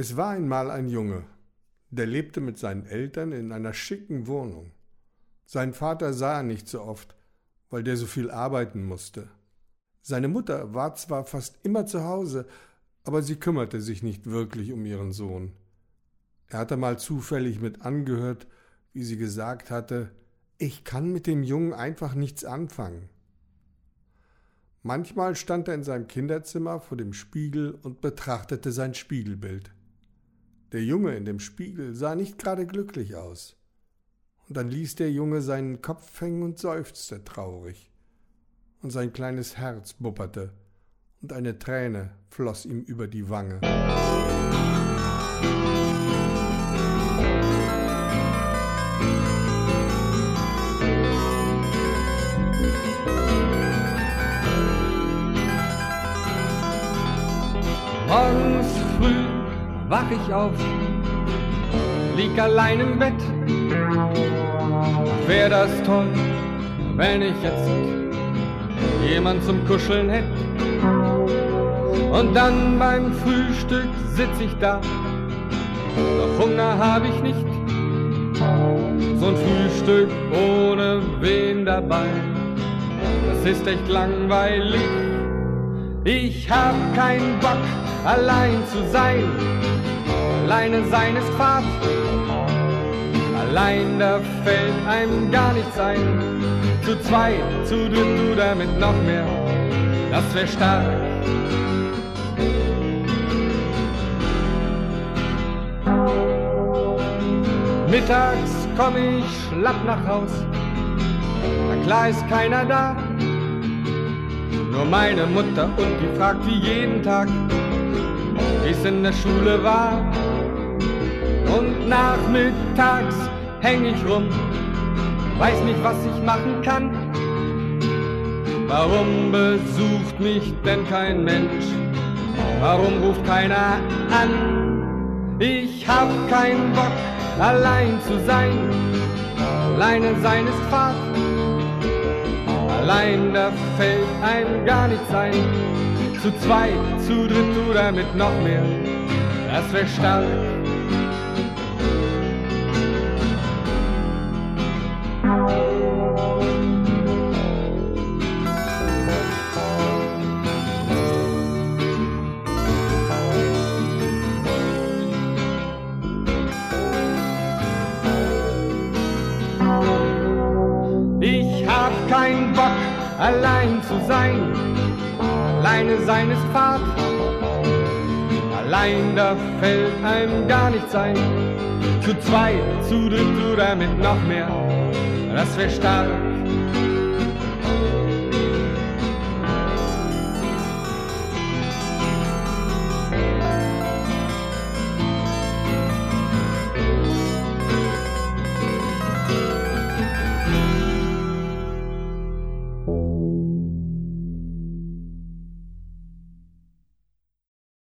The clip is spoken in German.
Es war einmal ein Junge, der lebte mit seinen Eltern in einer schicken Wohnung. Sein Vater sah er nicht so oft, weil der so viel arbeiten musste. Seine Mutter war zwar fast immer zu Hause, aber sie kümmerte sich nicht wirklich um ihren Sohn. Er hatte mal zufällig mit angehört, wie sie gesagt hatte, ich kann mit dem Jungen einfach nichts anfangen. Manchmal stand er in seinem Kinderzimmer vor dem Spiegel und betrachtete sein Spiegelbild. Der Junge in dem Spiegel sah nicht gerade glücklich aus. Und dann ließ der Junge seinen Kopf hängen und seufzte traurig. Und sein kleines Herz bupperte, und eine Träne floss ihm über die Wange. Morgens wach ich auf, lieg allein im Bett. Wär das toll, wenn ich jetzt jemand zum Kuscheln hätt. Und dann beim Frühstück sitz ich da, doch Hunger hab ich nicht. So ein Frühstück ohne wen dabei, das ist echt langweilig. Ich hab keinen Bock allein zu sein. Alleine sein ist Fahrt. Allein da fällt einem gar nichts ein. Zu zweit, zu dritt oder mit noch mehr, das wär stark. Mittags komm ich schlapp nach Haus, na klar ist keiner da. Nur meine Mutter und die fragt wie jeden Tag, wie's in der Schule war. Und nachmittags häng ich rum, weiß nicht, was ich machen kann. Warum besucht mich denn kein Mensch? Warum ruft keiner an? Ich hab keinen Bock, allein zu sein. Alleine sein ist Fahrt. Allein da fällt einem gar nichts ein. Zu zweit, zu dritt oder mit noch mehr, das wär stark. Allein zu sein. Alleine sein ist Fahrt. Allein da fällt einem gar nichts ein. Zu zweit, zu dritt oder mit noch mehr, das wär stark.